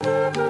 queridos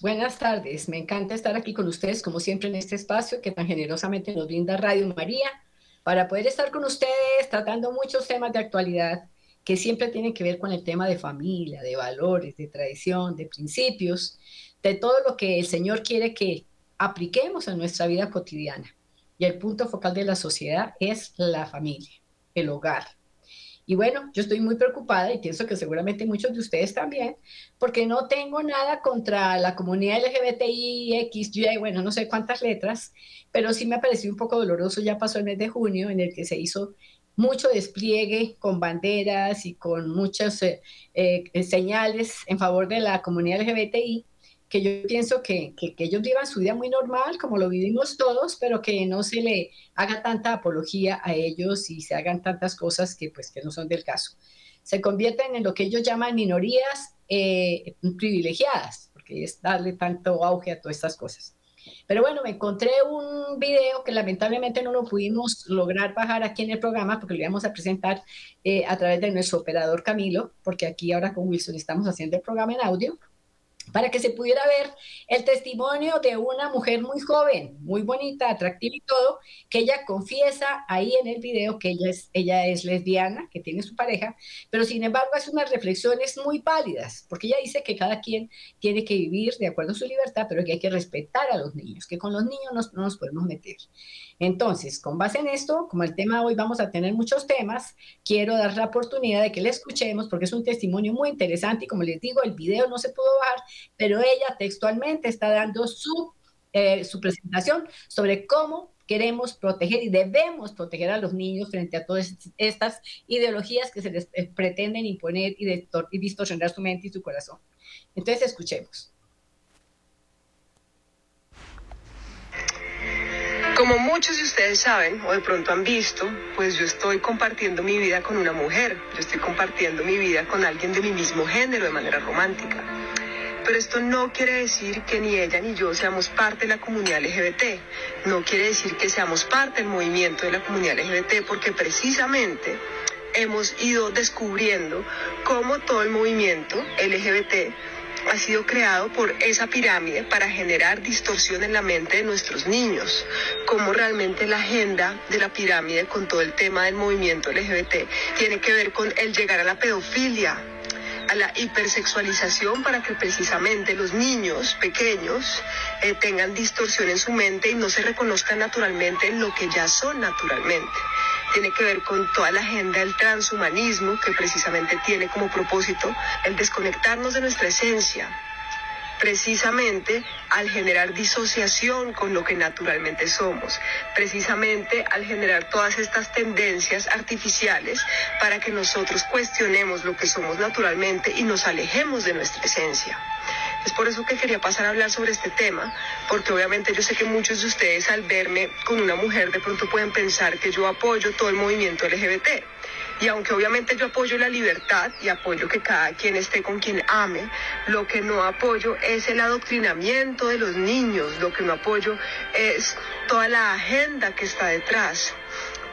Buenas tardes. Me encanta estar aquí con ustedes, como siempre, en este espacio que tan generosamente nos brinda Radio María, para poder estar con ustedes tratando muchos temas de actualidad que siempre tienen que ver con el tema de familia, de valores, de tradición, de principios, de todo lo que el Señor quiere que apliquemos en nuestra vida cotidiana. Y el punto focal de la sociedad es la familia, el hogar, y bueno, yo estoy muy preocupada y pienso que seguramente muchos de ustedes también, porque no tengo nada contra la comunidad LGBTI, X, bueno, no sé cuántas letras, pero sí me ha parecido un poco doloroso, ya pasó el mes de junio en el que se hizo mucho despliegue con banderas y con muchas eh, eh, señales en favor de la comunidad LGBTI que yo pienso que, que, ellos vivan su vida muy normal, como lo vivimos todos, pero que no se le haga tanta apología a ellos y se hagan tantas cosas que, pues, que no son del caso. Se convierten en lo que ellos llaman minorías eh, privilegiadas, porque es darle tanto auge a todas estas cosas. Pero bueno, me encontré un video que lamentablemente no lo pudimos lograr bajar aquí en el programa porque lo íbamos a presentar eh, a través de nuestro operador Camilo, porque aquí ahora con Wilson estamos haciendo el programa en audio para que se pudiera ver el testimonio de una mujer muy joven, muy bonita, atractiva y todo, que ella confiesa ahí en el video que ella es, ella es lesbiana, que tiene su pareja, pero sin embargo hace unas reflexiones muy pálidas, porque ella dice que cada quien tiene que vivir de acuerdo a su libertad, pero que hay que respetar a los niños, que con los niños no, nos podemos meter. Entonces, con base en esto, como el tema hoy vamos a tener muchos temas, quiero dar la oportunidad de que le escuchemos, porque es un testimonio muy interesante y como les digo, el video no se pudo bajar, pero ella textualmente está dando su, eh, su presentación sobre cómo queremos proteger y debemos proteger a los niños frente a todas estas ideologías que se les eh, pretenden imponer y distorsionar su mente y su corazón. Entonces, escuchemos. Como muchos de ustedes saben o de pronto han visto, pues yo estoy compartiendo mi vida con una mujer, yo estoy compartiendo mi vida con alguien de mi mismo género de manera romántica. Pero esto no quiere decir que ni ella ni yo seamos parte de la comunidad LGBT. No quiere decir que seamos parte del movimiento de la comunidad LGBT porque precisamente hemos ido descubriendo cómo todo el movimiento LGBT ha sido creado por esa pirámide para generar distorsión en la mente de nuestros niños, cómo realmente la agenda de la pirámide con todo el tema del movimiento LGBT tiene que ver con el llegar a la pedofilia, a la hipersexualización para que precisamente los niños pequeños eh, tengan distorsión en su mente y no se reconozcan naturalmente en lo que ya son naturalmente. Tiene que ver con toda la agenda del transhumanismo que precisamente tiene como propósito el desconectarnos de nuestra esencia, precisamente al generar disociación con lo que naturalmente somos, precisamente al generar todas estas tendencias artificiales para que nosotros cuestionemos lo que somos naturalmente y nos alejemos de nuestra esencia. Es por eso que quería pasar a hablar sobre este tema, porque obviamente yo sé que muchos de ustedes al verme con una mujer de pronto pueden pensar que yo apoyo todo el movimiento LGBT. Y aunque obviamente yo apoyo la libertad y apoyo que cada quien esté con quien ame, lo que no apoyo es el adoctrinamiento de los niños, lo que no apoyo es toda la agenda que está detrás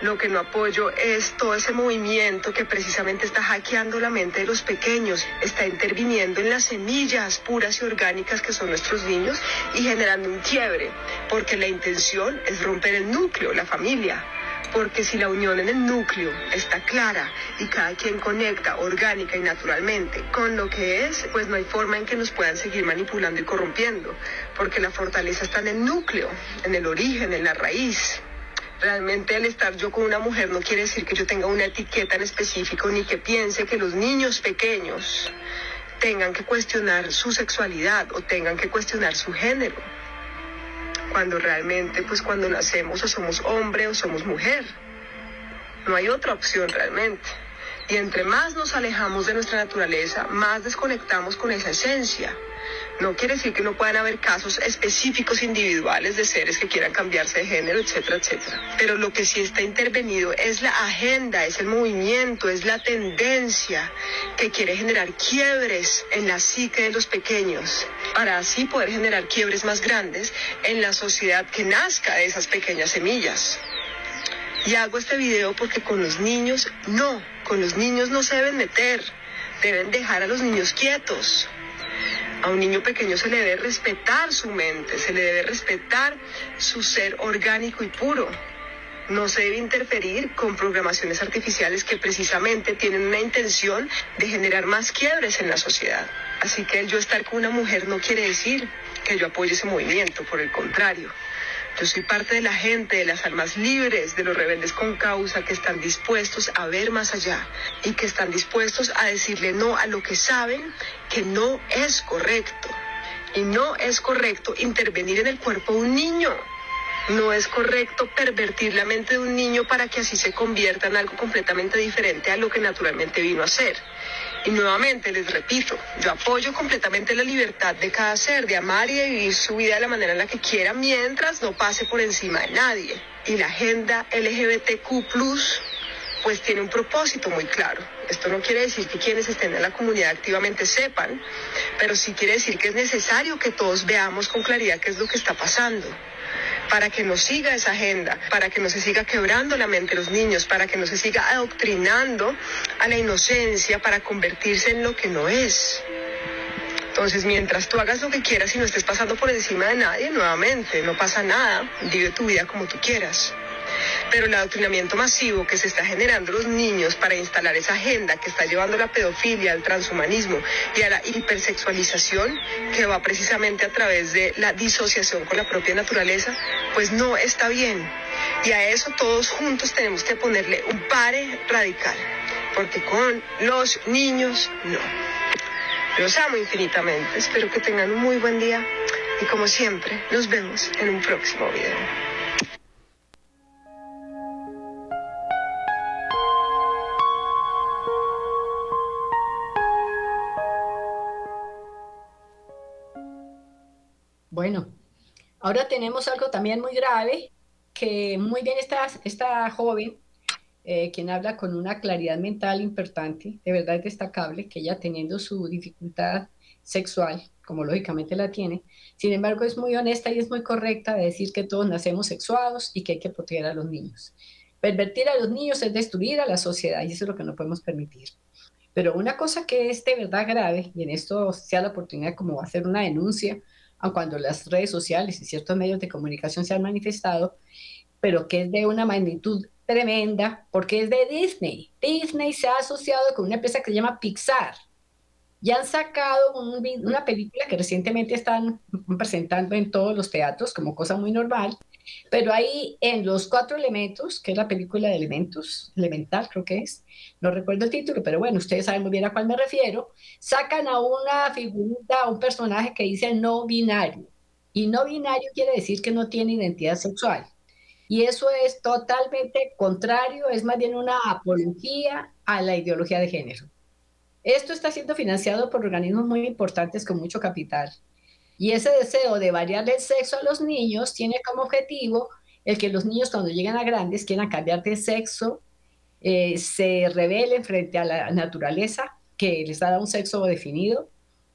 Lo que no apoyo es todo ese movimiento que precisamente está hackeando la mente de los pequeños, está interviniendo en las semillas puras y orgánicas que son nuestros niños y generando un quiebre, porque la intención es romper el núcleo, la familia. Porque si la unión en el núcleo está clara y cada quien conecta orgánica y naturalmente con lo que es, pues no hay forma en que nos puedan seguir manipulando y corrompiendo. Porque la fortaleza está en el núcleo, en el origen, en la raíz. Realmente el estar yo con una mujer no quiere decir que yo tenga una etiqueta en específico ni que piense que los niños pequeños tengan que cuestionar su sexualidad o tengan que cuestionar su género. Cuando realmente, pues cuando nacemos o somos hombre o somos mujer. No hay otra opción realmente. Y entre más nos alejamos de nuestra naturaleza, más desconectamos con esa esencia. No quiere decir que no puedan haber casos específicos individuales de seres que quieran cambiarse de género, etcétera, etcétera. Pero lo que sí está intervenido es la agenda, es el movimiento, es la tendencia que quiere generar quiebres en la psique de los pequeños para así poder generar quiebres más grandes en la sociedad que nazca de esas pequeñas semillas. Y hago este video porque con los niños no, con los niños no se deben meter, deben dejar a los niños quietos. A un niño pequeño se le debe respetar su mente, se le debe respetar su ser orgánico y puro. No se debe interferir con programaciones artificiales que precisamente tienen una intención de generar más quiebres en la sociedad. Así que el yo estar con una mujer no quiere decir que yo apoye ese movimiento, por el contrario. Yo soy parte de la gente, de las almas libres, de los rebeldes con causa que están dispuestos a ver más allá y que están dispuestos a decirle no a lo que saben que no es correcto. Y no es correcto intervenir en el cuerpo de un niño. No es correcto pervertir la mente de un niño para que así se convierta en algo completamente diferente a lo que naturalmente vino a ser. Y nuevamente les repito, yo apoyo completamente la libertad de cada ser de amar y de vivir su vida de la manera en la que quiera mientras no pase por encima de nadie. Y la agenda LGBTQ pues tiene un propósito muy claro. Esto no quiere decir que quienes estén en la comunidad activamente sepan, pero sí quiere decir que es necesario que todos veamos con claridad qué es lo que está pasando para que no siga esa agenda, para que no se siga quebrando la mente de los niños, para que no se siga adoctrinando a la inocencia para convertirse en lo que no es. Entonces, mientras tú hagas lo que quieras y no estés pasando por encima de nadie, nuevamente, no pasa nada, vive tu vida como tú quieras. Pero el adoctrinamiento masivo que se está generando los niños para instalar esa agenda que está llevando la pedofilia, al transhumanismo y a la hipersexualización, que va precisamente a través de la disociación con la propia naturaleza, pues no está bien. Y a eso todos juntos tenemos que ponerle un pare radical, porque con los niños no. Los amo infinitamente, espero que tengan un muy buen día y como siempre, nos vemos en un próximo video. Ahora tenemos algo también muy grave, que muy bien esta, esta joven, eh, quien habla con una claridad mental importante, de verdad destacable, que ella teniendo su dificultad sexual, como lógicamente la tiene, sin embargo es muy honesta y es muy correcta de decir que todos nacemos sexuados y que hay que proteger a los niños. Pervertir a los niños es destruir a la sociedad y eso es lo que no podemos permitir. Pero una cosa que es de verdad grave, y en esto sea la oportunidad como hacer una denuncia, aun cuando las redes sociales y ciertos medios de comunicación se han manifestado, pero que es de una magnitud tremenda, porque es de Disney. Disney se ha asociado con una empresa que se llama Pixar. Y han sacado una película que recientemente están presentando en todos los teatros como cosa muy normal, pero ahí en Los Cuatro Elementos, que es la película de Elementos, Elemental creo que es, no recuerdo el título, pero bueno, ustedes saben muy bien a cuál me refiero, sacan a una figurita, a un personaje que dice no binario. Y no binario quiere decir que no tiene identidad sexual. Y eso es totalmente contrario, es más bien una apología a la ideología de género. Esto está siendo financiado por organismos muy importantes con mucho capital. Y ese deseo de variarle el sexo a los niños tiene como objetivo el que los niños cuando llegan a grandes quieran cambiar de sexo, eh, se rebelen frente a la naturaleza que les da un sexo definido.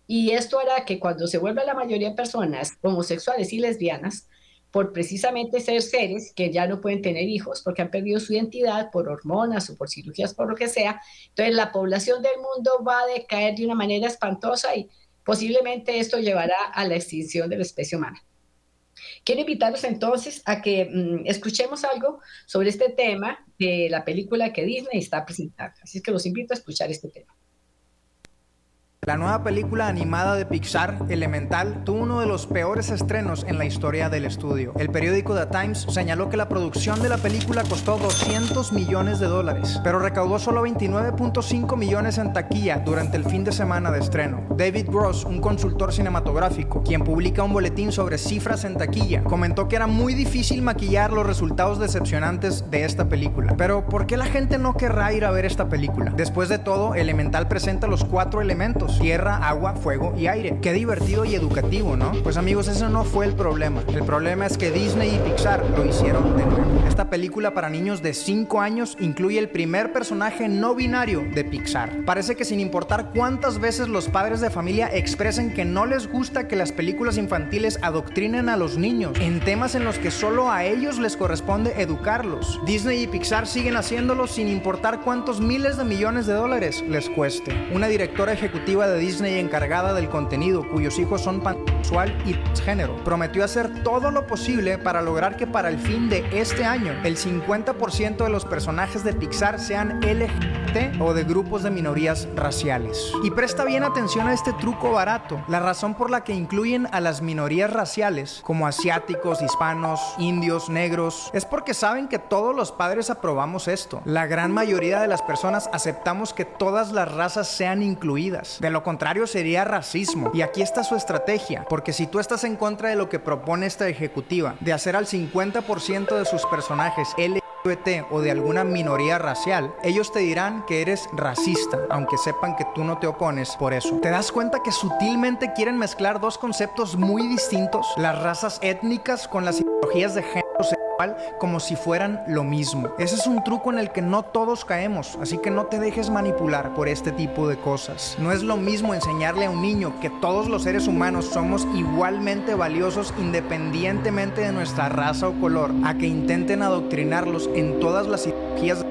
Y esto hará que cuando se vuelva la mayoría de personas homosexuales y lesbianas, por precisamente ser seres que ya no pueden tener hijos porque han perdido su identidad por hormonas o por cirugías, por lo que sea. Entonces la población del mundo va a decaer de una manera espantosa y posiblemente esto llevará a la extinción de la especie humana. Quiero invitarlos entonces a que mm, escuchemos algo sobre este tema de la película que Disney está presentando. Así que los invito a escuchar este tema. La nueva película animada de Pixar, Elemental, tuvo uno de los peores estrenos en la historia del estudio. El periódico The Times señaló que la producción de la película costó 200 millones de dólares, pero recaudó solo 29.5 millones en taquilla durante el fin de semana de estreno. David Gross, un consultor cinematográfico, quien publica un boletín sobre cifras en taquilla, comentó que era muy difícil maquillar los resultados decepcionantes de esta película. Pero, ¿por qué la gente no querrá ir a ver esta película? Después de todo, Elemental presenta los cuatro elementos tierra, agua, fuego y aire. Qué divertido y educativo, ¿no? Pues amigos, eso no fue el problema. El problema es que Disney y Pixar lo hicieron de nuevo. Esta película para niños de 5 años incluye el primer personaje no binario de Pixar. Parece que sin importar cuántas veces los padres de familia expresen que no les gusta que las películas infantiles adoctrinen a los niños en temas en los que solo a ellos les corresponde educarlos. Disney y Pixar siguen haciéndolo sin importar cuántos miles de millones de dólares les cueste. Una directora ejecutiva de Disney encargada del contenido, cuyos hijos son pansexual y género, prometió hacer todo lo posible para lograr que para el fin de este año el 50% de los personajes de Pixar sean LGBT o de grupos de minorías raciales. Y presta bien atención a este truco barato. La razón por la que incluyen a las minorías raciales, como asiáticos, hispanos, indios, negros, es porque saben que todos los padres aprobamos esto. La gran mayoría de las personas aceptamos que todas las razas sean incluidas. De lo contrario sería racismo. Y aquí está su estrategia, porque si tú estás en contra de lo que propone esta ejecutiva, de hacer al 50% de sus personajes LGBT o de alguna minoría racial, ellos te dirán que eres racista, aunque sepan que tú no te opones por eso. ¿Te das cuenta que sutilmente quieren mezclar dos conceptos muy distintos? Las razas étnicas con las ideologías de género como si fueran lo mismo. Ese es un truco en el que no todos caemos, así que no te dejes manipular por este tipo de cosas. No es lo mismo enseñarle a un niño que todos los seres humanos somos igualmente valiosos independientemente de nuestra raza o color, a que intenten adoctrinarlos en todas las ideologías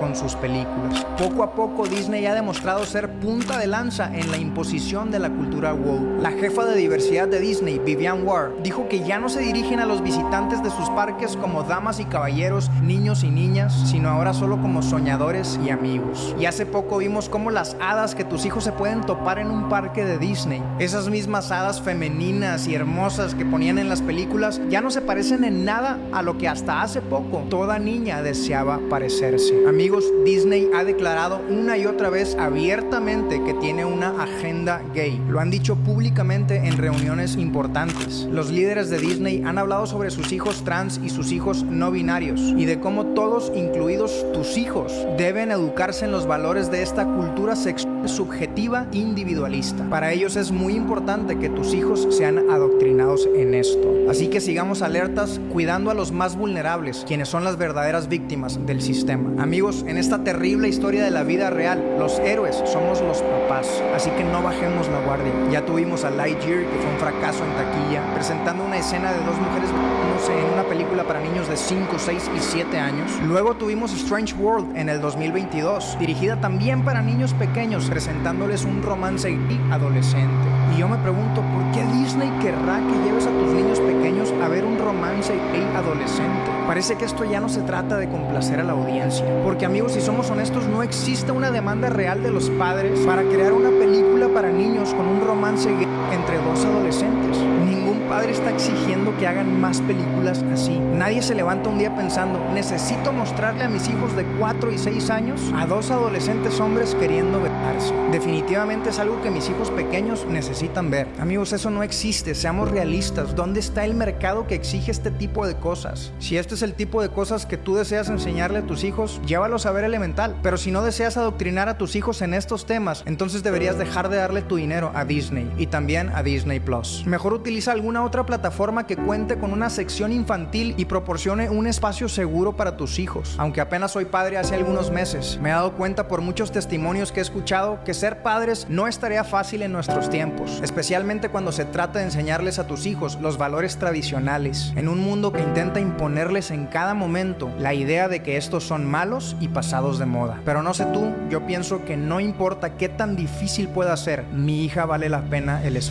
con sus películas. Poco a poco Disney ha demostrado ser punta de lanza en la imposición de la cultura woke. La jefa de diversidad de Disney, Vivian Ward, dijo que ya no se dirigen a los visitantes de sus parques como damas y caballeros, niños y niñas, sino ahora solo como soñadores y amigos. Y hace poco vimos cómo las hadas que tus hijos se pueden topar en un parque de Disney, esas mismas hadas femeninas y hermosas que ponían en las películas, ya no se parecen en nada a lo que hasta hace poco toda niña deseaba parecerse. Amigos, Disney ha declarado una y otra vez abiertamente que tiene una agenda gay. Lo han dicho públicamente en reuniones importantes. Los líderes de Disney han hablado sobre sus hijos trans y sus hijos no binarios y de cómo todos, incluidos tus hijos, deben educarse en los valores de esta cultura sexual subjetiva individualista. Para ellos es muy importante que tus hijos sean adoctrinados en esto. Así que sigamos alertas cuidando a los más vulnerables, quienes son las verdaderas víctimas del sistema. Amigos, en esta terrible historia de la vida real, los héroes somos los papás, así que no bajemos la guardia. Ya tuvimos a Lightyear, que fue un fracaso en taquilla, presentando una escena de dos mujeres en una película para niños de 5, 6 y 7 años. Luego tuvimos Strange World en el 2022, dirigida también para niños pequeños, presentándoles un romance adolescente. Y yo me pregunto, ¿por qué Disney querrá que lleves a tus niños pequeños a ver un romance adolescente? Parece que esto ya no se trata de complacer a la audiencia. Porque amigos, si somos honestos, no existe una demanda real de los padres para crear una película para niños con un romance entre dos adolescentes. Ningún padre está exigiendo que hagan más películas así. Nadie se levanta un día pensando, necesito mostrarle a mis hijos de 4 y 6 años a dos adolescentes hombres queriendo besarse. Definitivamente es algo que mis hijos pequeños necesitan ver. Amigos, eso no existe, seamos realistas. ¿Dónde está el mercado que exige este tipo de cosas? Si este es el tipo de cosas que tú deseas enseñarle a tus hijos, llévalos a ver elemental. Pero si no deseas adoctrinar a tus hijos en estos temas, entonces deberías dejar de darle tu dinero a Disney. Y también a Disney Plus. Mejor utiliza alguna otra plataforma que cuente con una sección infantil y proporcione un espacio seguro para tus hijos. Aunque apenas soy padre hace algunos meses, me he dado cuenta por muchos testimonios que he escuchado que ser padres no es tarea fácil en nuestros tiempos, especialmente cuando se trata de enseñarles a tus hijos los valores tradicionales, en un mundo que intenta imponerles en cada momento la idea de que estos son malos y pasados de moda. Pero no sé tú, yo pienso que no importa qué tan difícil pueda ser, mi hija vale la pena el esfuerzo.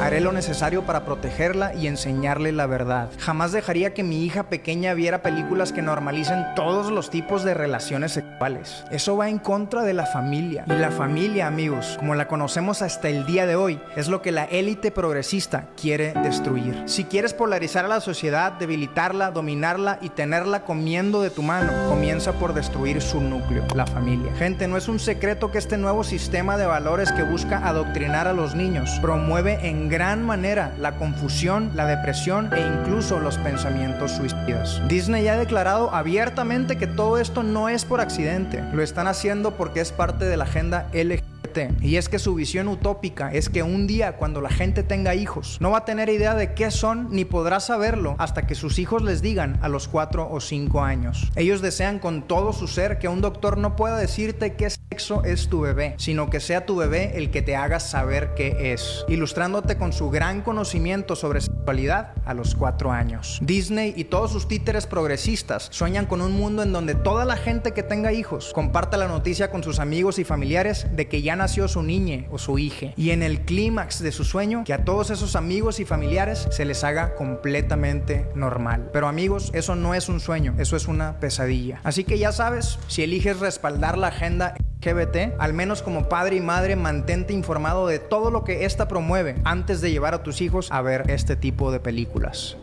Haré lo necesario para protegerla y enseñarle la verdad. Jamás dejaría que mi hija pequeña viera películas que normalicen todos los tipos de relaciones sexuales. Eso va en contra de la familia. Y la familia, amigos, como la conocemos hasta el día de hoy, es lo que la élite progresista quiere destruir. Si quieres polarizar a la sociedad, debilitarla, dominarla y tenerla comiendo de tu mano, comienza por destruir su núcleo, la familia. Gente, no es un secreto que este nuevo sistema de valores que busca adoctrinar a los niños promueve en gran manera la confusión, la depresión e incluso los pensamientos suicidas. Disney ha declarado abiertamente que todo esto no es por accidente, lo están haciendo porque es parte de la agenda LGBT y es que su visión utópica es que un día cuando la gente tenga hijos, no va a tener idea de qué son ni podrá saberlo hasta que sus hijos les digan a los 4 o 5 años. Ellos desean con todo su ser que un doctor no pueda decirte qué sexo es tu bebé, sino que sea tu bebé el que te haga saber qué es, ilustrándote con su gran conocimiento sobre sexualidad a los 4 años. Disney y todos sus títeres progresistas sueñan con un mundo en donde toda la gente que tenga hijos comparta la noticia con sus amigos y familiares de que ya su niña o su hija. Y en el clímax de su sueño, que a todos esos amigos y familiares se les haga completamente normal. Pero amigos, eso no es un sueño, eso es una pesadilla. Así que ya sabes, si eliges respaldar la agenda LGBT, al menos como padre y madre mantente informado de todo lo que esta promueve antes de llevar a tus hijos a ver este tipo de películas.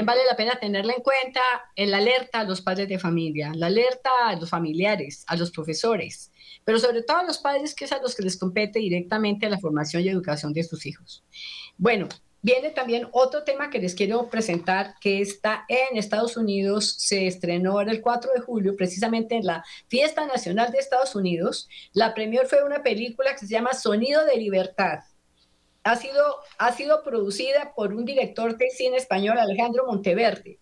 Bien vale la pena tenerla en cuenta, el alerta a los padres de familia, la alerta a los familiares, a los profesores, pero sobre todo a los padres que es a los que les compete directamente la formación y educación de sus hijos. Bueno, viene también otro tema que les quiero presentar, que está en Estados Unidos, se estrenó el 4 de julio, precisamente en la Fiesta Nacional de Estados Unidos. La premier fue una película que se llama Sonido de Libertad ha sido, ha sido producida por un director de cine español, Alejandro Monteverde,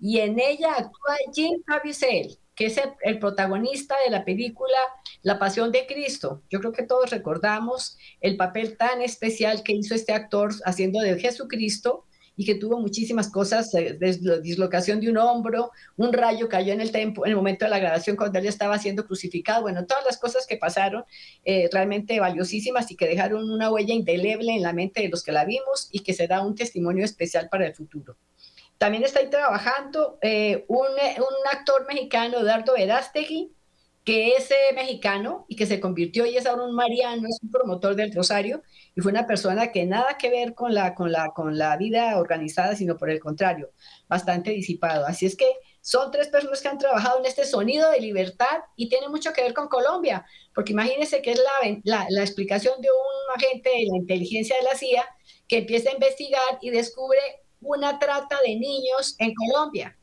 y en ella actúa Jim Caviezel, que es el, protagonista de la película La Pasión de Cristo. Yo creo que todos recordamos el papel tan especial que hizo este actor haciendo de Jesucristo y que tuvo muchísimas cosas, eh, dislocación de un hombro, un rayo cayó en el, tempo, en el momento de la grabación cuando él estaba siendo crucificado, bueno, todas las cosas que pasaron eh, realmente valiosísimas y que dejaron una huella indeleble en la mente de los que la vimos y que será un testimonio especial para el futuro. También está ahí trabajando eh, un, un actor mexicano, Eduardo Verástegui, que es mexicano y que se convirtió y es ahora un mariano, es un promotor del Rosario y fue una persona que nada que ver con la, con la, con la vida organizada, sino por el contrario, bastante disipado. Así es que son tres personas que han trabajado en este sonido de libertad y tiene mucho que ver con Colombia, porque imagínense que es la, la, la explicación de un agente de la inteligencia de la CIA que empieza a investigar y descubre una trata de niños en Colombia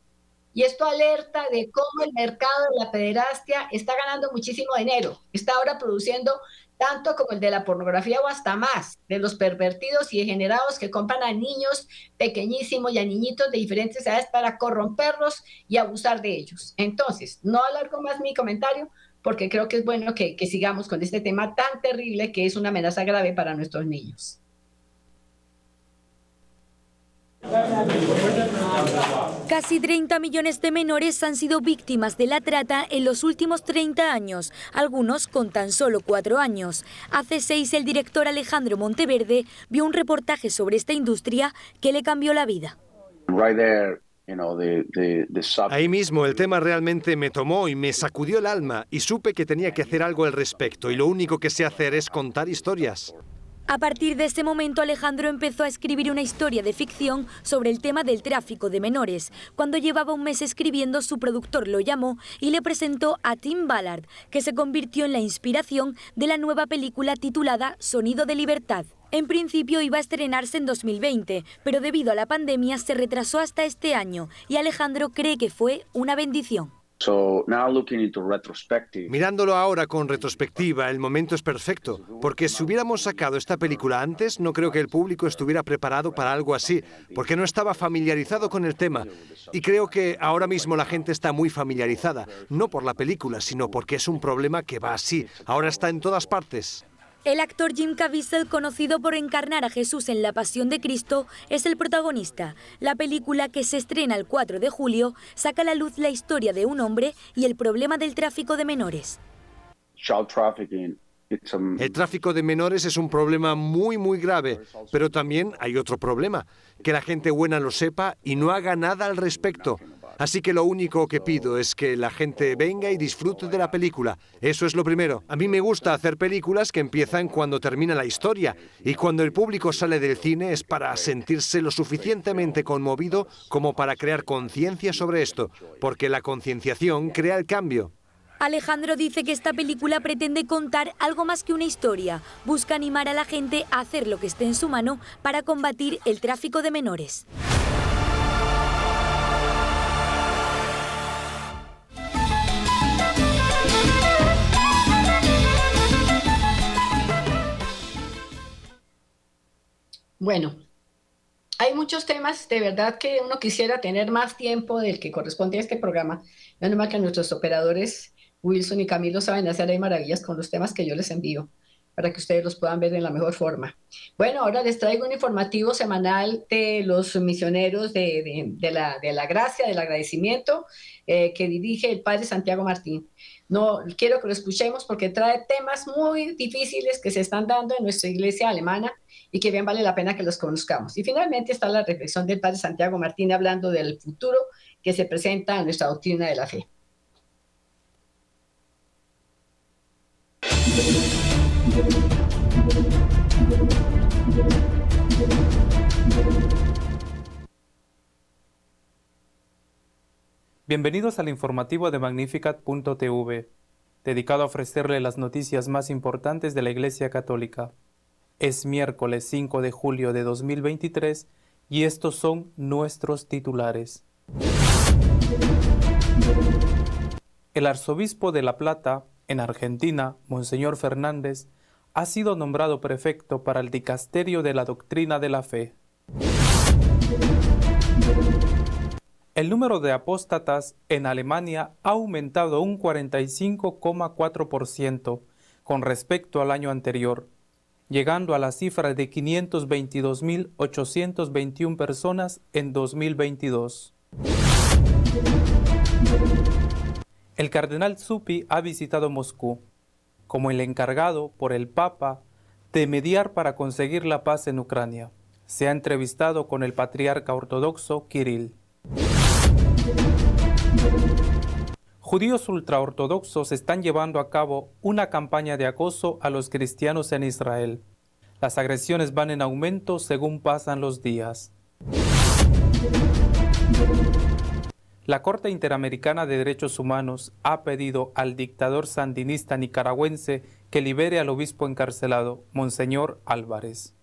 y esto alerta de cómo el mercado de la pederastia está ganando muchísimo dinero. Está ahora produciendo tanto como el de la pornografía o hasta más, de los pervertidos y degenerados que compran a niños pequeñísimos y a niñitos de diferentes edades para corromperlos y abusar de ellos. Entonces, no alargo más mi comentario porque creo que es bueno que, que sigamos con este tema tan terrible que es una amenaza grave para nuestros niños. Casi 30 millones de menores han sido víctimas de la trata en los últimos 30 años, algunos con tan solo 4 años. Hace 6 el director Alejandro Monteverde vio un reportaje sobre esta industria que le cambió la vida. Ahí mismo el tema realmente me tomó y me sacudió el alma y supe que tenía que hacer algo al respecto y lo único que sé hacer es contar historias. A partir de ese momento Alejandro empezó a escribir una historia de ficción sobre el tema del tráfico de menores. Cuando llevaba un mes escribiendo, su productor lo llamó y le presentó a Tim Ballard, que se convirtió en la inspiración de la nueva película titulada Sonido de Libertad. En principio iba a estrenarse en 2020, pero debido a la pandemia se retrasó hasta este año y Alejandro cree que fue una bendición. Mirándolo ahora con retrospectiva, el momento es perfecto, porque si hubiéramos sacado esta película antes, no creo que el público estuviera preparado para algo así, porque no estaba familiarizado con el tema. Y creo que ahora mismo la gente está muy familiarizada, no por la película, sino porque es un problema que va así, ahora está en todas partes. El actor Jim Caviezel, conocido por encarnar a Jesús en La Pasión de Cristo, es el protagonista. La película, que se estrena el 4 de julio, saca a la luz la historia de un hombre y el problema del tráfico de menores. El tráfico de menores es un problema muy, muy grave, pero también hay otro problema, que la gente buena lo sepa y no haga nada al respecto. Así que lo único que pido es que la gente venga y disfrute de la película. Eso es lo primero. A mí me gusta hacer películas que empiezan cuando termina la historia y cuando el público sale del cine es para sentirse lo suficientemente conmovido como para crear conciencia sobre esto, porque la concienciación crea el cambio. Alejandro dice que esta película pretende contar algo más que una historia. Busca animar a la gente a hacer lo que esté en su mano para combatir el tráfico de menores. Bueno, hay muchos temas, de verdad que uno quisiera tener más tiempo del que corresponde a este programa. Menos mal que nuestros operadores Wilson y Camilo saben hacer ahí maravillas con los temas que yo les envío para que ustedes los puedan ver en la mejor forma. Bueno, ahora les traigo un informativo semanal de los misioneros de, la, de la, gracia, del agradecimiento eh, que dirige el padre Santiago Martín. No quiero que lo escuchemos porque trae temas muy difíciles que se están dando en nuestra iglesia alemana y que bien vale la pena que los conozcamos. Y finalmente está la reflexión del padre Santiago Martín hablando del futuro que se presenta en nuestra doctrina de la fe. Bienvenidos al informativo de Magnificat.tv, dedicado a ofrecerle las noticias más importantes de la Iglesia Católica. Es miércoles 5 de julio de 2023 y estos son nuestros titulares. El arzobispo de La Plata, en Argentina, Monseñor Fernández, ha sido nombrado prefecto para el dicasterio de la doctrina de la fe. El número de apóstatas en Alemania ha aumentado un 45,4% con respecto al año anterior, llegando a la cifra de 522.821 personas en 2022. El cardenal Zuppi ha visitado Moscú como el encargado por el Papa de mediar para conseguir la paz en Ucrania. Se ha entrevistado con el patriarca ortodoxo Kirill. Judíos ultraortodoxos están llevando a cabo una campaña de acoso a los cristianos en Israel. Las agresiones van en aumento según pasan los días. La Corte Interamericana de Derechos Humanos ha pedido al dictador sandinista nicaragüense que libere al obispo encarcelado, Monseñor Álvarez.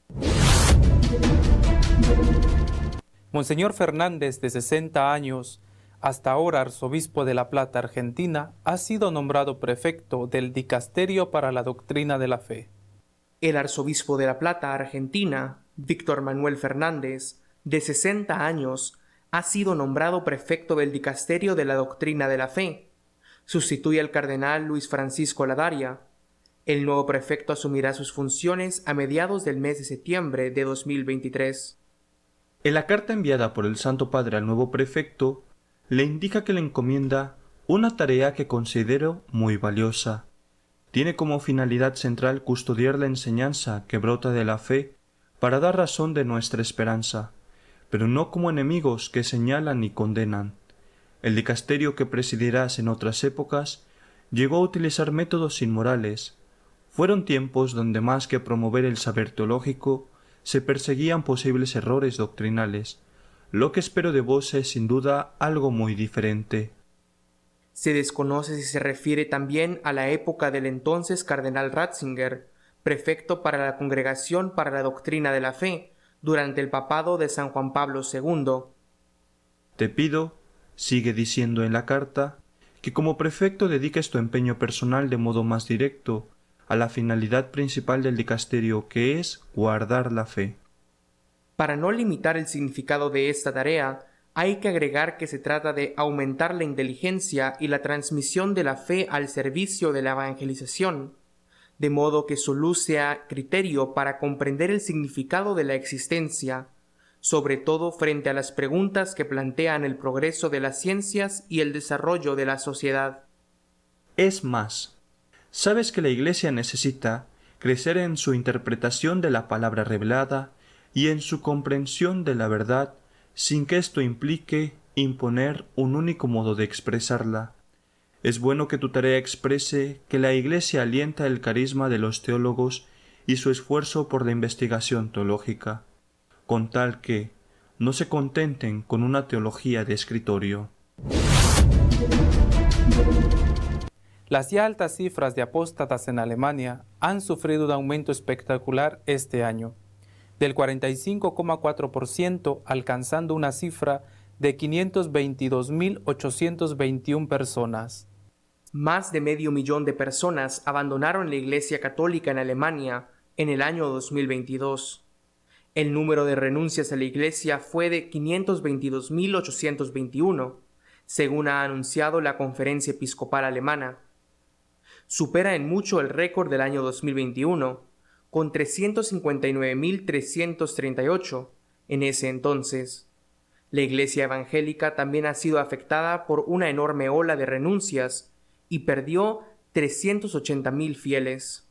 Monseñor Fernández, de 60 años, hasta ahora arzobispo de La Plata, Argentina, ha sido nombrado prefecto del Dicasterio para la Doctrina de la Fe. El arzobispo de La Plata, Argentina, Víctor Manuel Fernández, de 60 años, ha sido nombrado prefecto del Dicasterio de la Doctrina de la Fe. Sustituye al cardenal Luis Francisco Ladaria. El nuevo prefecto asumirá sus funciones a mediados del mes de septiembre de 2023. En la carta enviada por el Santo Padre al nuevo prefecto, le indica que le encomienda una tarea que considero muy valiosa. Tiene como finalidad central custodiar la enseñanza que brota de la fe para dar razón de nuestra esperanza, pero no como enemigos que señalan y condenan. El dicasterio que presidirás en otras épocas llegó a utilizar métodos inmorales, fueron tiempos donde más que promover el saber teológico, se perseguían posibles errores doctrinales. Lo que espero de vos es sin duda algo muy diferente. Se desconoce si se refiere también a la época del entonces cardenal Ratzinger, prefecto para la Congregación para la Doctrina de la Fe, durante el papado de San Juan Pablo II. Te pido, sigue diciendo en la carta, que como prefecto dediques tu empeño personal de modo más directo a la finalidad principal del dicasterio, que es guardar la fe. Para no limitar el significado de esta tarea, hay que agregar que se trata de aumentar la inteligencia y la transmisión de la fe al servicio de la evangelización, de modo que luz sea criterio para comprender el significado de la existencia, sobre todo frente a las preguntas que plantean el progreso de las ciencias y el desarrollo de la sociedad. Es más, sabes que la Iglesia necesita crecer en su interpretación de la palabra revelada y en su comprensión de la verdad sin que esto implique imponer un único modo de expresarla. Es bueno que tu tarea exprese que la Iglesia alienta el carisma de los teólogos y su esfuerzo por la investigación teológica, con tal que no se contenten con una teología de escritorio. Las ya altas cifras de apóstatas en Alemania han sufrido un aumento espectacular este año del 45,4%, alcanzando una cifra de 522.821 personas. Más de medio millón de personas abandonaron la Iglesia Católica en Alemania en el año 2022. El número de renuncias a la Iglesia fue de 522.821, según ha anunciado la Conferencia Episcopal Alemana. Supera en mucho el récord del año 2021, con 359.338 en ese entonces. La Iglesia Evangélica también ha sido afectada por una enorme ola de renuncias y perdió 380.000 fieles.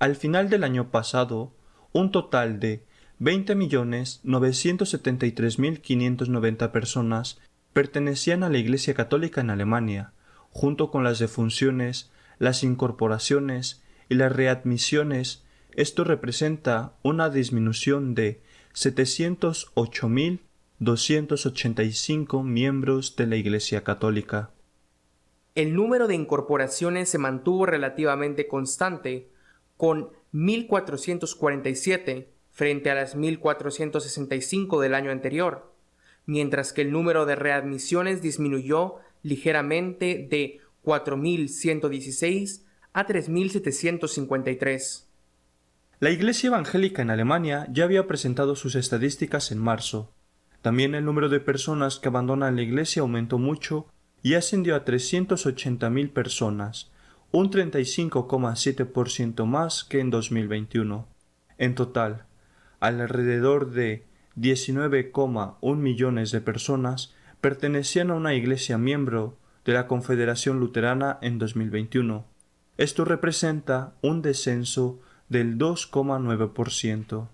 Al final del año pasado, un total de 20.973.590 personas pertenecían a la Iglesia Católica en Alemania, junto con las defunciones, las incorporaciones y las readmisiones esto representa una disminución de 708.285 miembros de la Iglesia Católica. El número de incorporaciones se mantuvo relativamente constante, con 1.447 frente a las 1.465 del año anterior, mientras que el número de readmisiones disminuyó ligeramente de 4.116 a 3.753. La Iglesia Evangélica en Alemania ya había presentado sus estadísticas en marzo. También el número de personas que abandonan la Iglesia aumentó mucho y ascendió a 380.000 personas, un 35,7% más que en 2021. En total, alrededor de 19,1 millones de personas pertenecían a una iglesia miembro de la Confederación Luterana en 2021. Esto representa un descenso del 2,9%.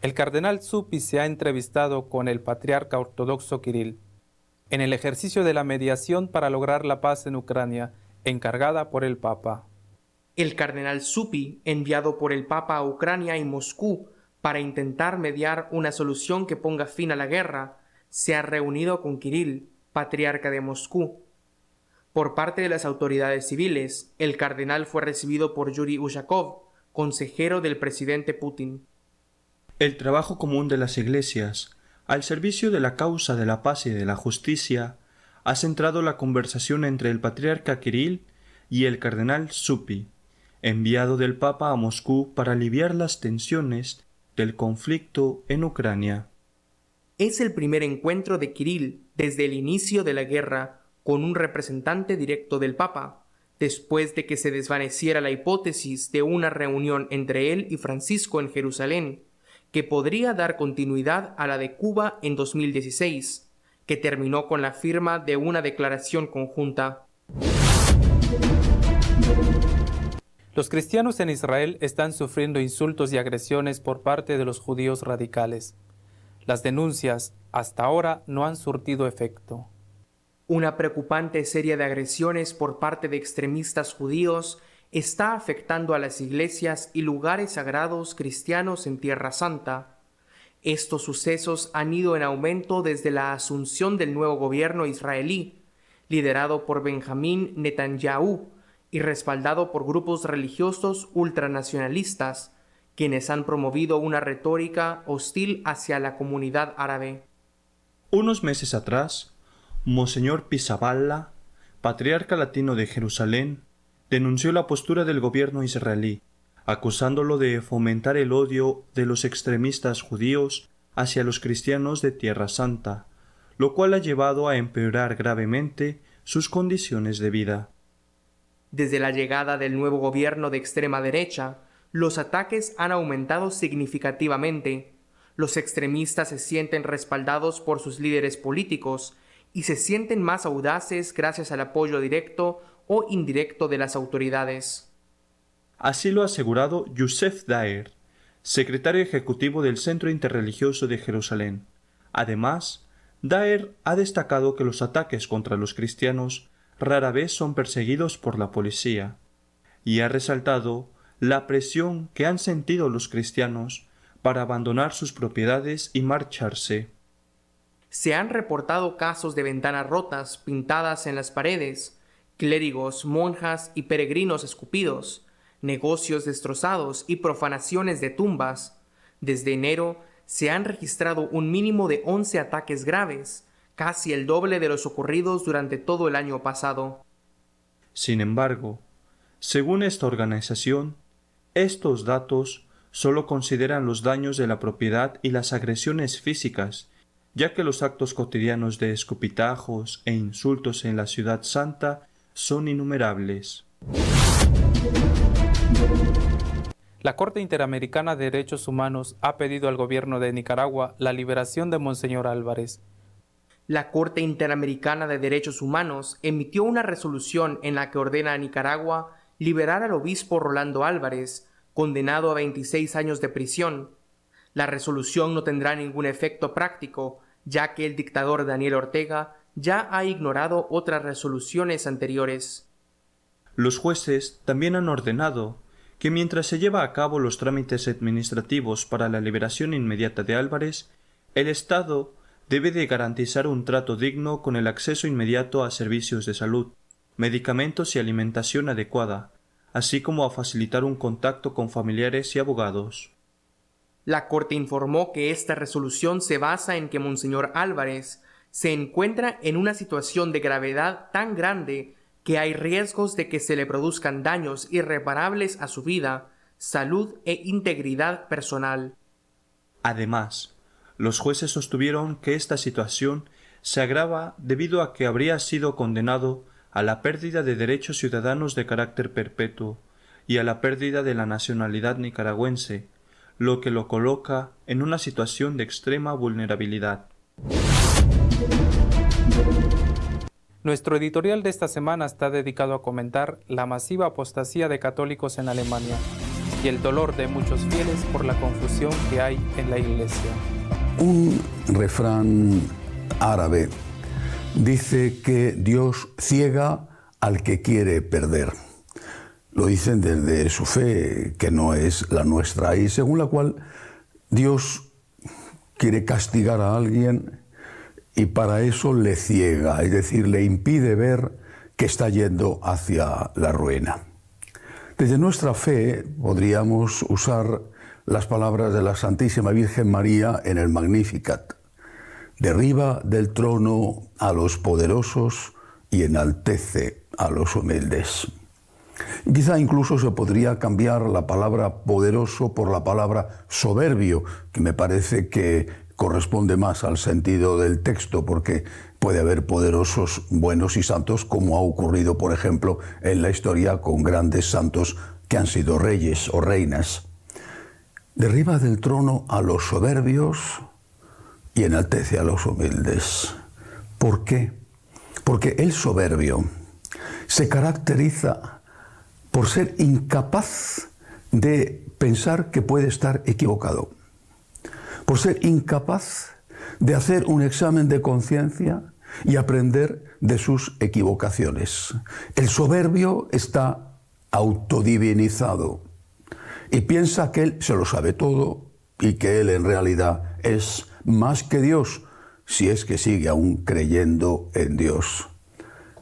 El cardenal Zuppi se ha entrevistado con el patriarca ortodoxo Kirill en el ejercicio de la mediación para lograr la paz en Ucrania, encargada por el Papa. El cardenal Zuppi, enviado por el Papa a Ucrania y Moscú para intentar mediar una solución que ponga fin a la guerra, se ha reunido con Kirill, patriarca de Moscú, por parte de las autoridades civiles, el cardenal fue recibido por Yuri Ushakov, consejero del presidente Putin. El trabajo común de las iglesias, al servicio de la causa de la paz y de la justicia, ha centrado la conversación entre el patriarca Kirill y el cardenal Supi, enviado del Papa a Moscú para aliviar las tensiones del conflicto en Ucrania. Es el primer encuentro de Kirill desde el inicio de la guerra con un representante directo del Papa, después de que se desvaneciera la hipótesis de una reunión entre él y Francisco en Jerusalén, que podría dar continuidad a la de Cuba en 2016, que terminó con la firma de una declaración conjunta. Los cristianos en Israel están sufriendo insultos y agresiones por parte de los judíos radicales. Las denuncias hasta ahora no han surtido efecto. Una preocupante serie de agresiones por parte de extremistas judíos está afectando a las iglesias y lugares sagrados cristianos en Tierra Santa. Estos sucesos han ido en aumento desde la asunción del nuevo gobierno israelí, liderado por Benjamín Netanyahu y respaldado por grupos religiosos ultranacionalistas, quienes han promovido una retórica hostil hacia la comunidad árabe. Unos meses atrás, Monseñor Pisaballa, patriarca latino de Jerusalén, denunció la postura del gobierno israelí, acusándolo de fomentar el odio de los extremistas judíos hacia los cristianos de Tierra Santa, lo cual ha llevado a empeorar gravemente sus condiciones de vida. Desde la llegada del nuevo gobierno de extrema derecha, los ataques han aumentado significativamente. Los extremistas se sienten respaldados por sus líderes políticos y se sienten más audaces gracias al apoyo directo o indirecto de las autoridades. Así lo ha asegurado Youssef Daer, secretario ejecutivo del Centro Interreligioso de Jerusalén. Además, Daer ha destacado que los ataques contra los cristianos rara vez son perseguidos por la policía, y ha resaltado la presión que han sentido los cristianos para abandonar sus propiedades y marcharse. Se han reportado casos de ventanas rotas pintadas en las paredes, clérigos, monjas y peregrinos escupidos, negocios destrozados y profanaciones de tumbas. Desde enero se han registrado un mínimo de 11 ataques graves, casi el doble de los ocurridos durante todo el año pasado. Sin embargo, según esta organización, estos datos solo consideran los daños de la propiedad y las agresiones físicas, ya que los actos cotidianos de escupitajos e insultos en la ciudad santa son innumerables. La Corte Interamericana de Derechos Humanos ha pedido al gobierno de Nicaragua la liberación de Monseñor Álvarez. La Corte Interamericana de Derechos Humanos emitió una resolución en la que ordena a Nicaragua liberar al obispo Rolando Álvarez, condenado a 26 años de prisión. La resolución no tendrá ningún efecto práctico, ya que el dictador Daniel Ortega ya ha ignorado otras resoluciones anteriores. Los jueces también han ordenado que mientras se lleva a cabo los trámites administrativos para la liberación inmediata de Álvarez, el Estado debe de garantizar un trato digno con el acceso inmediato a servicios de salud, medicamentos y alimentación adecuada, así como a facilitar un contacto con familiares y abogados. La Corte informó que esta resolución se basa en que Monseñor Álvarez se encuentra en una situación de gravedad tan grande que hay riesgos de que se le produzcan daños irreparables a su vida, salud e integridad personal. Además, los jueces sostuvieron que esta situación se agrava debido a que habría sido condenado a la pérdida de derechos ciudadanos de carácter perpetuo y a la pérdida de la nacionalidad nicaragüense, lo que lo coloca en una situación de extrema vulnerabilidad. Nuestro editorial de esta semana está dedicado a comentar la masiva apostasía de católicos en Alemania y el dolor de muchos fieles por la confusión que hay en la Iglesia. Un refrán árabe dice que Dios ciega al que quiere perder. Lo dicen desde su fe, que no es la nuestra, y según la cual Dios quiere castigar a alguien y para eso le ciega, es decir, le impide ver que está yendo hacia la ruina. Desde nuestra fe podríamos usar las palabras de la Santísima Virgen María en el Magnificat. Derriba del trono a los poderosos y enaltece a los humildes. Quizá incluso se podría cambiar la palabra poderoso por la palabra soberbio, que me parece que corresponde más al sentido del texto, porque puede haber poderosos buenos y santos, como ha ocurrido, por ejemplo, en la historia con grandes santos que han sido reyes o reinas. Derriba del trono a los soberbios y enaltece a los humildes. ¿Por qué? Porque el soberbio se caracteriza por ser incapaz de pensar que puede estar equivocado por ser incapaz de hacer un examen de conciencia y aprender de sus equivocaciones. El soberbio está autodivinizado y piensa que él se lo sabe todo y que él en realidad es más que Dios si es que sigue aún creyendo en Dios.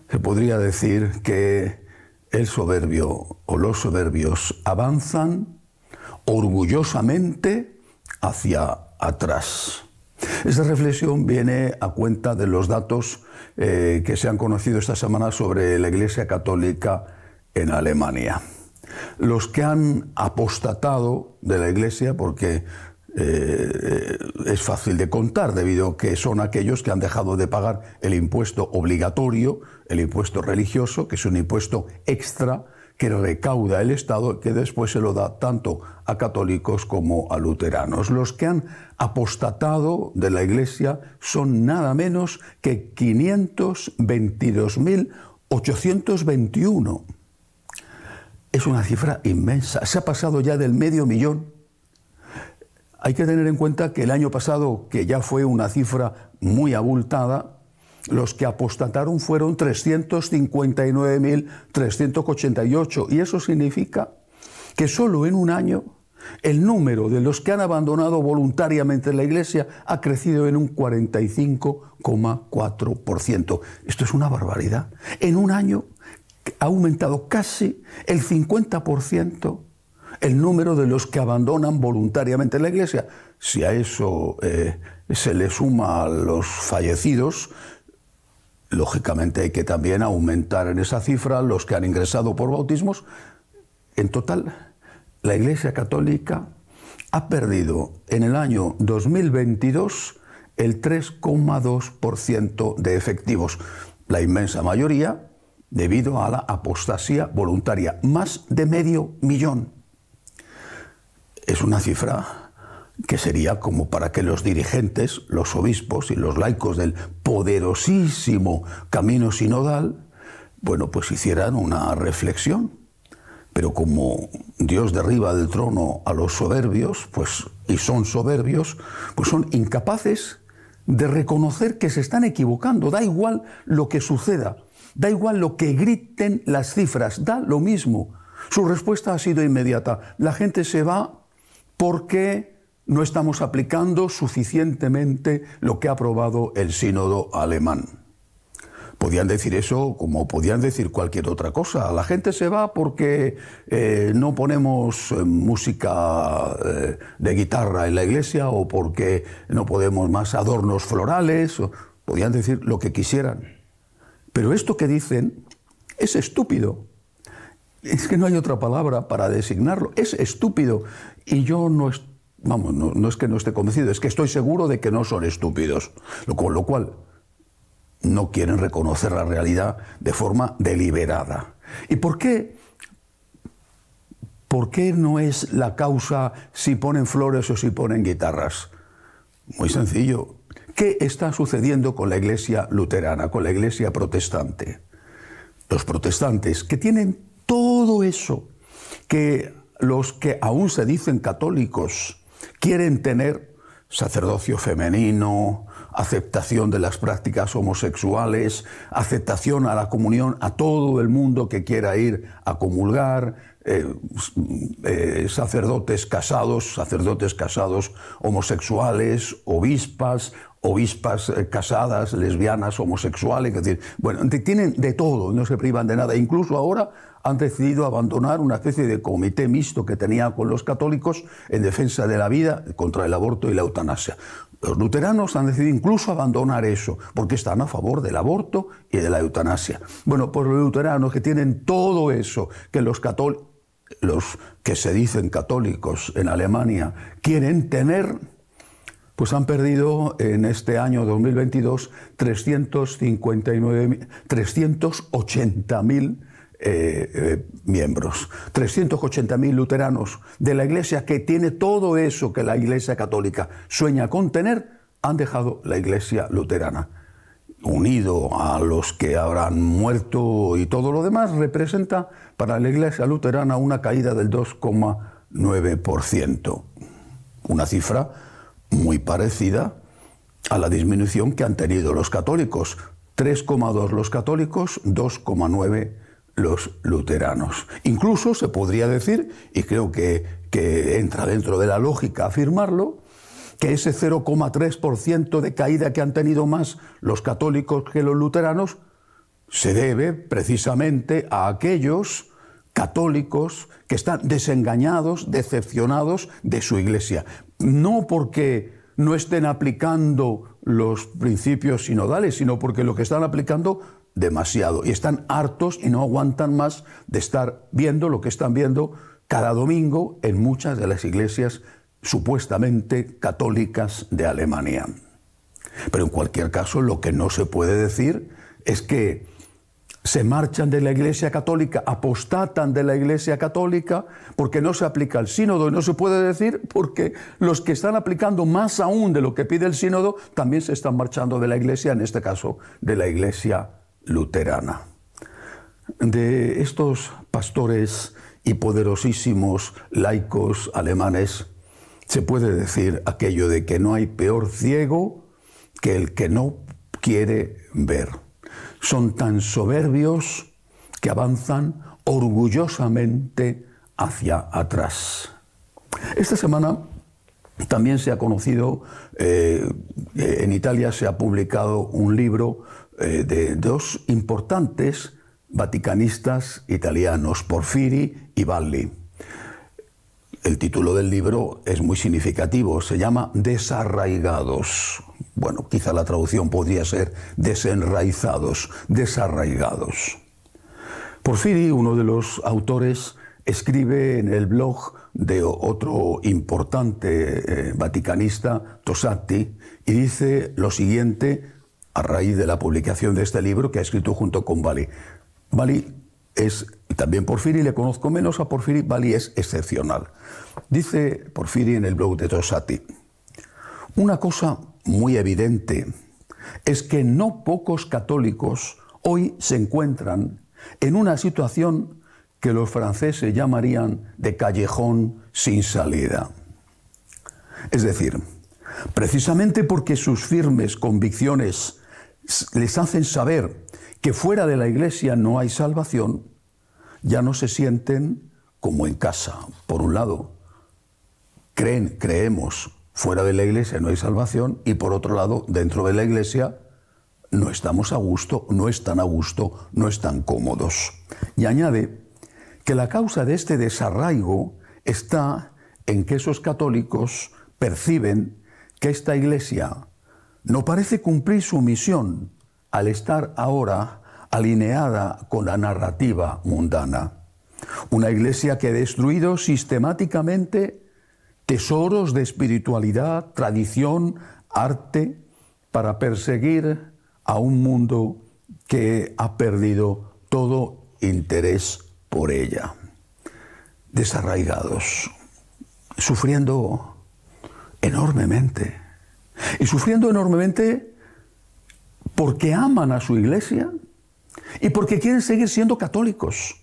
Se podría decir que el soberbio o los soberbios avanzan orgullosamente hacia atrás. Esta reflexión viene a cuenta de los datos eh, que se han conocido esta semana sobre la Iglesia Católica en Alemania. Los que han apostatado de la Iglesia, porque eh, es fácil de contar debido a que son aquellos que han dejado de pagar el impuesto obligatorio, el impuesto religioso, que es un impuesto extra que recauda el Estado, que después se lo da tanto a católicos como a luteranos. Los que han apostatado de la Iglesia son nada menos que 522.821. Es una cifra inmensa. Se ha pasado ya del medio millón. Hay que tener en cuenta que el año pasado, que ya fue una cifra muy abultada, los que apostataron fueron 359.388 y eso significa que solo en un año el número de los que han abandonado voluntariamente la Iglesia ha crecido en un 45,4%. Esto es una barbaridad. En un año ha aumentado casi el 50% el número de los que abandonan voluntariamente la Iglesia. Si a eso eh, se le suma a los fallecidos, Lógicamente hay que también aumentar en esa cifra los que han ingresado por bautismos. En total, la Iglesia Católica ha perdido en el año 2022 el 3,2% de efectivos, la inmensa mayoría debido a la apostasía voluntaria, más de medio millón. Es una cifra que sería como para que los dirigentes, los obispos y los laicos del poderosísimo camino sinodal, bueno, pues hicieran una reflexión. Pero como Dios derriba del trono a los soberbios, pues, y son soberbios, pues son incapaces de reconocer que se están equivocando. Da igual lo que suceda, da igual lo que griten las cifras, da lo mismo. Su respuesta ha sido inmediata. La gente se va porque no estamos aplicando suficientemente lo que ha aprobado el sínodo alemán. Podían decir eso como podían decir cualquier otra cosa. La gente se va porque eh, no ponemos eh, música eh, de guitarra en la iglesia o porque no podemos más adornos florales. podían decir lo que quisieran. Pero esto que dicen es estúpido. Es que no hay otra palabra para designarlo. Es estúpido. Y yo no estoy Vamos, no, es que no esté convencido, es que estoy seguro de que no son estúpidos. Con lo cual, no quieren reconocer la realidad de forma deliberada. ¿Y por qué? ¿Por qué no es la causa si ponen flores o si ponen guitarras? Muy sencillo. ¿Qué está sucediendo con la iglesia luterana, con la iglesia protestante? Los protestantes que tienen todo eso que los que aún se dicen católicos quieren tener sacerdocio femenino, aceptación de las prácticas homosexuales, aceptación a la comunión a todo el mundo que quiera ir a comulgar, eh, eh, sacerdotes casados, sacerdotes casados homosexuales, obispas, obispas eh, casadas, lesbianas, homosexuales, es decir, bueno, tienen de todo, no se privan de nada. Incluso ahora han decidido abandonar una especie de comité mixto que tenía con los católicos en defensa de la vida contra el aborto y la eutanasia. Los luteranos han decidido incluso abandonar eso, porque están a favor del aborto y de la eutanasia. Bueno, pues los luteranos que tienen todo eso, que los católicos, los que se dicen católicos en Alemania quieren tener, pues han perdido en este año 2022 359, 380.000 eh, eh, miembros, 380.000 luteranos de la Iglesia que tiene todo eso que la Iglesia católica sueña con tener, han dejado la Iglesia luterana. Unido a los que habrán muerto y todo lo demás, representa para la Iglesia luterana una caída del 2,9%. Una cifra muy parecida a la disminución que han tenido los católicos, 3,2 los católicos, 2,9 los luteranos. Incluso se podría decir, y creo que, que entra dentro de la lógica afirmarlo, que ese 0,3% de caída que han tenido más los católicos que los luteranos se debe precisamente a aquellos católicos que están desengañados, decepcionados de su iglesia. No porque no estén aplicando los principios sinodales, sino porque lo que están aplicando demasiado y están hartos y no aguantan más de estar viendo lo que están viendo cada domingo en muchas de las iglesias supuestamente católicas de Alemania. Pero en cualquier caso, lo que no se puede decir es que se marchan de la Iglesia Católica, apostatan de la Iglesia Católica porque no se aplica el sínodo y no se puede decir porque los que están aplicando más aún de lo que pide el sínodo también se están marchando de la Iglesia, en este caso de la Iglesia luterana. De estos pastores y poderosísimos laicos alemanes se puede decir aquello de que no hay peor ciego que el que no quiere ver. Son tan soberbios que avanzan orgullosamente hacia atrás. Esta semana también se ha conocido, eh, en Italia se ha publicado un libro eh, de dos importantes vaticanistas italianos, Porfiri y Valli. El título del libro es muy significativo, se llama Desarraigados. Bueno, quizá la traducción podría ser desenraizados, desarraigados. Porfiri, uno de los autores, escribe en el blog de otro importante eh, vaticanista, Tosatti, y dice lo siguiente a raíz de la publicación de este libro que ha escrito junto con Bali. Bali es, también Porfiri, le conozco menos a Porfiri, Bali es excepcional. Dice Porfiri en el blog de Tosati, una cosa muy evidente es que no pocos católicos hoy se encuentran en una situación que los franceses llamarían de callejón sin salida. Es decir, precisamente porque sus firmes convicciones les hacen saber que fuera de la iglesia no hay salvación, ya no se sienten como en casa. Por un lado, creen, creemos, fuera de la iglesia no hay salvación y por otro lado, dentro de la iglesia no estamos a gusto, no están a gusto, no están cómodos. Y añade que la causa de este desarraigo está en que esos católicos perciben que esta iglesia no parece cumplir su misión al estar ahora alineada con la narrativa mundana. Una iglesia que ha destruido sistemáticamente tesoros de espiritualidad, tradición, arte, para perseguir a un mundo que ha perdido todo interés por ella. Desarraigados, sufriendo enormemente y sufriendo enormemente porque aman a su iglesia y porque quieren seguir siendo católicos,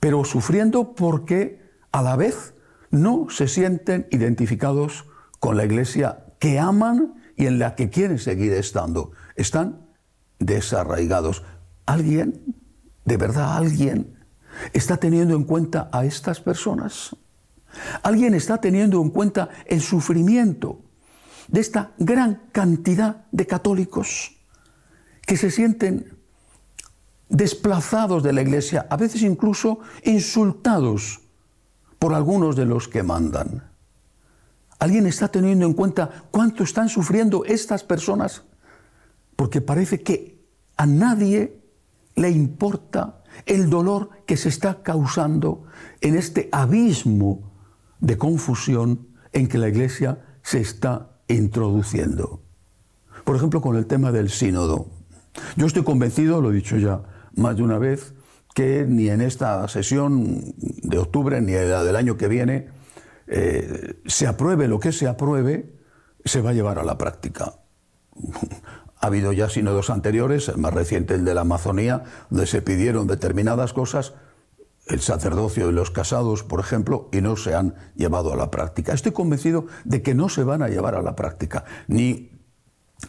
pero sufriendo porque a la vez no se sienten identificados con la iglesia que aman y en la que quieren seguir estando. Están desarraigados. ¿Alguien, de verdad alguien, está teniendo en cuenta a estas personas? ¿Alguien está teniendo en cuenta el sufrimiento de esta gran cantidad de católicos que se sienten desplazados de la iglesia, a veces incluso insultados por algunos de los que mandan. ¿Alguien está teniendo en cuenta cuánto están sufriendo estas personas? Porque parece que a nadie le importa el dolor que se está causando en este abismo de confusión en que la iglesia se está introduciendo. Por ejemplo, con el tema del sínodo. Yo estoy convencido, lo he dicho ya más de una vez, que ni en esta sesión de octubre ni en la del año que viene eh, se apruebe lo que se apruebe, se va a llevar a la práctica. Ha habido ya sínodos anteriores, el más reciente el de la Amazonía, donde se pidieron determinadas cosas, el sacerdocio de los casados, por ejemplo, y no se han llevado a la práctica. Estoy convencido de que no se van a llevar a la práctica, ni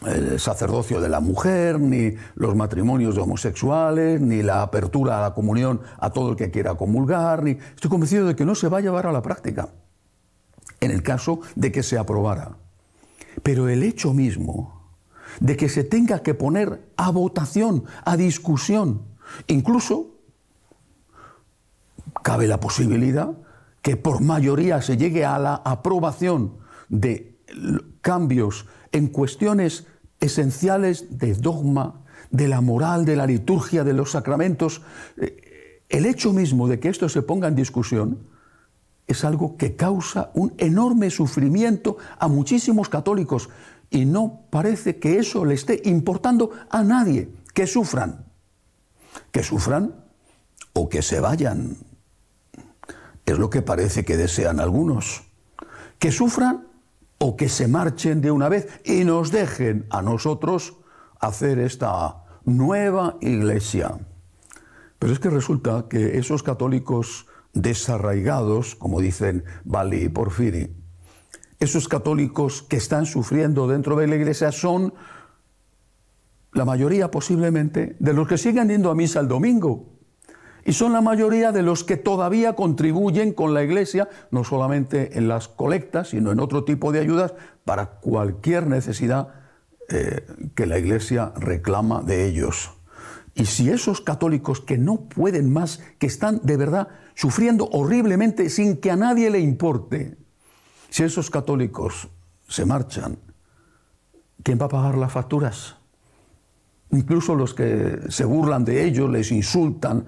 el sacerdocio de la mujer, ni los matrimonios de homosexuales, ni la apertura a la comunión a todo el que quiera comulgar, ni estoy convencido de que no se va a llevar a la práctica, en el caso de que se aprobara. Pero el hecho mismo de que se tenga que poner a votación, a discusión, incluso cabe la posibilidad que por mayoría se llegue a la aprobación de cambios en cuestiones esenciales de dogma, de la moral, de la liturgia, de los sacramentos. Eh, el hecho mismo de que esto se ponga en discusión es algo que causa un enorme sufrimiento a muchísimos católicos y no parece que eso le esté importando a nadie, que sufran, que sufran o que se vayan. Es lo que parece que desean algunos, que sufran o que se marchen de una vez y nos dejen a nosotros hacer esta nueva iglesia. Pero es que resulta que esos católicos desarraigados, como dicen Bali y Porfiri, esos católicos que están sufriendo dentro de la iglesia son la mayoría posiblemente de los que siguen yendo a misa el domingo. Y son la mayoría de los que todavía contribuyen con la Iglesia, no solamente en las colectas, sino en otro tipo de ayudas para cualquier necesidad eh, que la Iglesia reclama de ellos. Y si esos católicos que no pueden más, que están de verdad sufriendo horriblemente sin que a nadie le importe, si esos católicos se marchan, ¿quién va a pagar las facturas? Incluso los que se burlan de ellos, les insultan,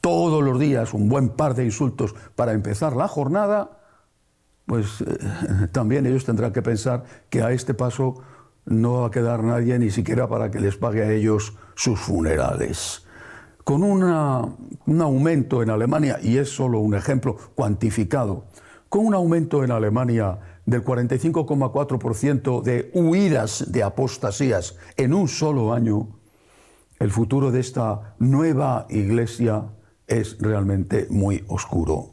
todos los días un buen par de insultos para empezar la jornada, pues eh, también ellos tendrán que pensar que a este paso no va a quedar nadie ni siquiera para que les pague a ellos sus funerales. Con un aumento en Alemania, y es solo un ejemplo cuantificado, con un aumento en Alemania del 45,4% de huidas de apostasías en un solo año, el futuro de esta nueva iglesia es realmente muy oscuro.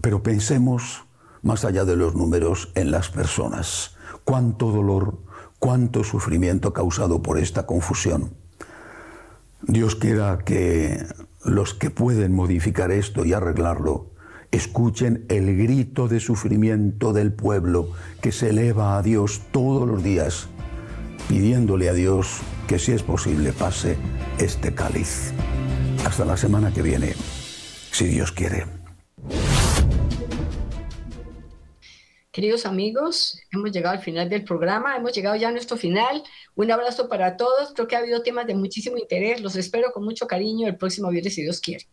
Pero pensemos, más allá de los números, en las personas. Cuánto dolor, cuánto sufrimiento causado por esta confusión. Dios quiera que los que pueden modificar esto y arreglarlo escuchen el grito de sufrimiento del pueblo que se eleva a Dios todos los días, pidiéndole a Dios que si es posible pase este cáliz. Hasta la semana que viene, si Dios quiere. Queridos amigos, hemos llegado al final del programa, hemos llegado ya a nuestro final. Un abrazo para todos, creo que ha habido temas de muchísimo interés, los espero con mucho cariño el próximo viernes si Dios quiere.